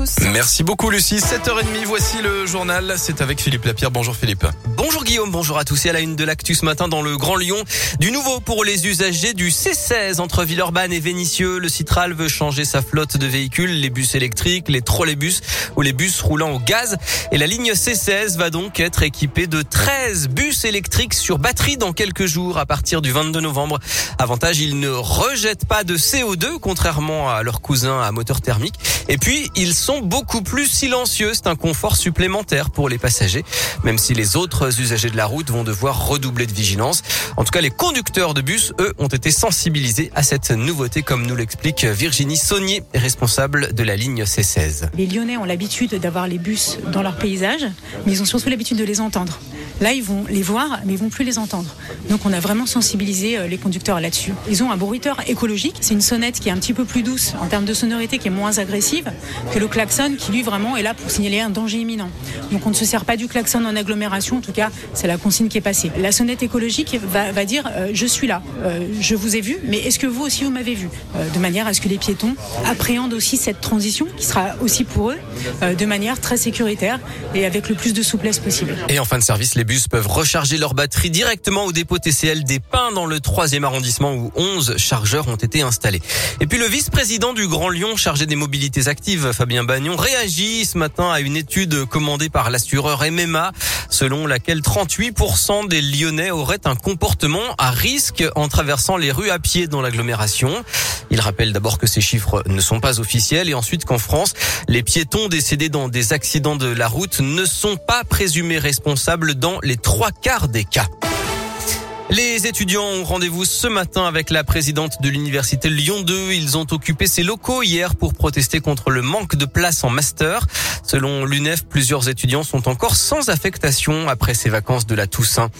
tous. Merci beaucoup Lucie. 7h30, voici le journal. C'est avec Philippe Lapierre. Bonjour Philippe. Bonjour Guillaume, bonjour à tous et à la une de l'actu ce matin dans le Grand Lyon. Du nouveau pour les usagers du C16 entre Villeurbanne et Vénissieux. Le Citral veut changer sa flotte de véhicules, les bus électriques, les trolleybus ou les bus roulant au gaz. Et la ligne C16 va donc être équipée de 13 bus électriques sur batterie dans quelques jours à partir du 22 novembre. Avantage, ils ne rejettent pas de CO2 contrairement à leurs cousins à moteur thermique. Et puis, ils sont beaucoup plus silencieux. C'est un confort supplémentaire pour les passagers, même si les autres usagers de la route vont devoir redoubler de vigilance. En tout cas, les conducteurs de bus, eux, ont été sensibilisés à cette nouveauté, comme nous l'explique Virginie Saunier, responsable de la ligne C16. Les Lyonnais ont l'habitude d'avoir les bus dans leur paysage, mais ils ont surtout l'habitude de les entendre. Là, ils vont les voir, mais ils vont plus les entendre. Donc, on a vraiment sensibilisé euh, les conducteurs là-dessus. Ils ont un bruiteur écologique. C'est une sonnette qui est un petit peu plus douce en termes de sonorité, qui est moins agressive que le klaxon, qui lui vraiment est là pour signaler un danger imminent. Donc, on ne se sert pas du klaxon en agglomération. En tout cas, c'est la consigne qui est passée. La sonnette écologique va, dire euh, je suis là, euh, je vous ai vu, mais est-ce que vous aussi vous m'avez vu? De manière à ce que les piétons appréhendent aussi cette transition, qui sera aussi pour eux de manière très sécuritaire et avec le plus de souplesse possible. Et en fin de service, les bus peuvent recharger leur batterie directement au dépôt TCL des Pins dans le 3e arrondissement où 11 chargeurs ont été installés. Et puis le vice-président du Grand Lyon chargé des mobilités actives, Fabien Bagnon, réagit ce matin à une étude commandée par l'assureur MMA selon laquelle 38% des Lyonnais auraient un comportement à risque en traversant les rues à pied dans l'agglomération. Il rappelle d'abord que ces chiffres ne sont pas officiels et ensuite qu'en France, les piétons décédés dans des accidents de la route ne sont pas présumés responsables dans les trois quarts des cas. Les étudiants ont rendez-vous ce matin avec la présidente de l'université Lyon 2. Ils ont occupé ses locaux hier pour protester contre le manque de place en master. Selon l'UNEF, plusieurs étudiants sont encore sans affectation après ces vacances de la Toussaint.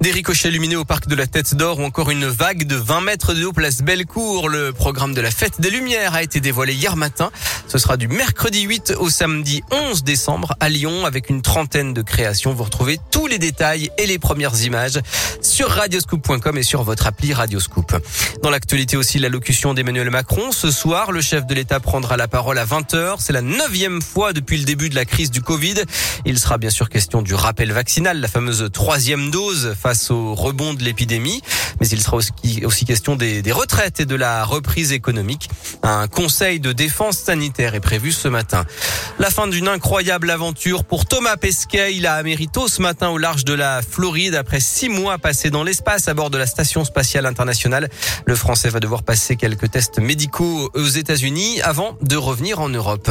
Des ricochets lumineux au parc de la Tête d'Or ou encore une vague de 20 mètres de haut place Bellecour. Le programme de la fête des Lumières a été dévoilé hier matin. Ce sera du mercredi 8 au samedi 11 décembre à Lyon avec une trentaine de créations. Vous retrouvez tous les détails et les premières images sur radioscoop.com et sur votre appli Radioscoop. Dans l'actualité aussi, l'allocution d'Emmanuel Macron. Ce soir, le chef de l'État prendra la parole à 20h. C'est la neuvième fois depuis le début de la crise du Covid. Il sera bien sûr question du rappel vaccinal, la fameuse troisième dose face au rebond de l'épidémie. Mais il sera aussi, question des, des retraites et de la reprise économique. Un conseil de défense sanitaire est prévu ce matin. La fin d'une incroyable aventure pour Thomas Pesquet. Il a amérito ce matin au large de la Floride après six mois passés dans l'espace à bord de la station spatiale internationale. Le Français va devoir passer quelques tests médicaux aux États-Unis avant de revenir en Europe.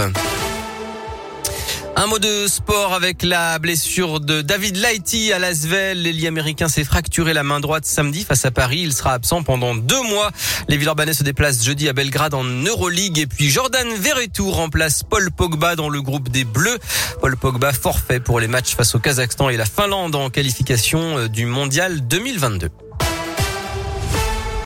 Un mot de sport avec la blessure de David Lighty à Lasvel. L'ailier américain s'est fracturé la main droite samedi face à Paris. Il sera absent pendant deux mois. Les Villeurbanais se déplacent jeudi à Belgrade en Euroleague. Et puis Jordan Verretou remplace Paul Pogba dans le groupe des Bleus. Paul Pogba forfait pour les matchs face au Kazakhstan et la Finlande en qualification du Mondial 2022.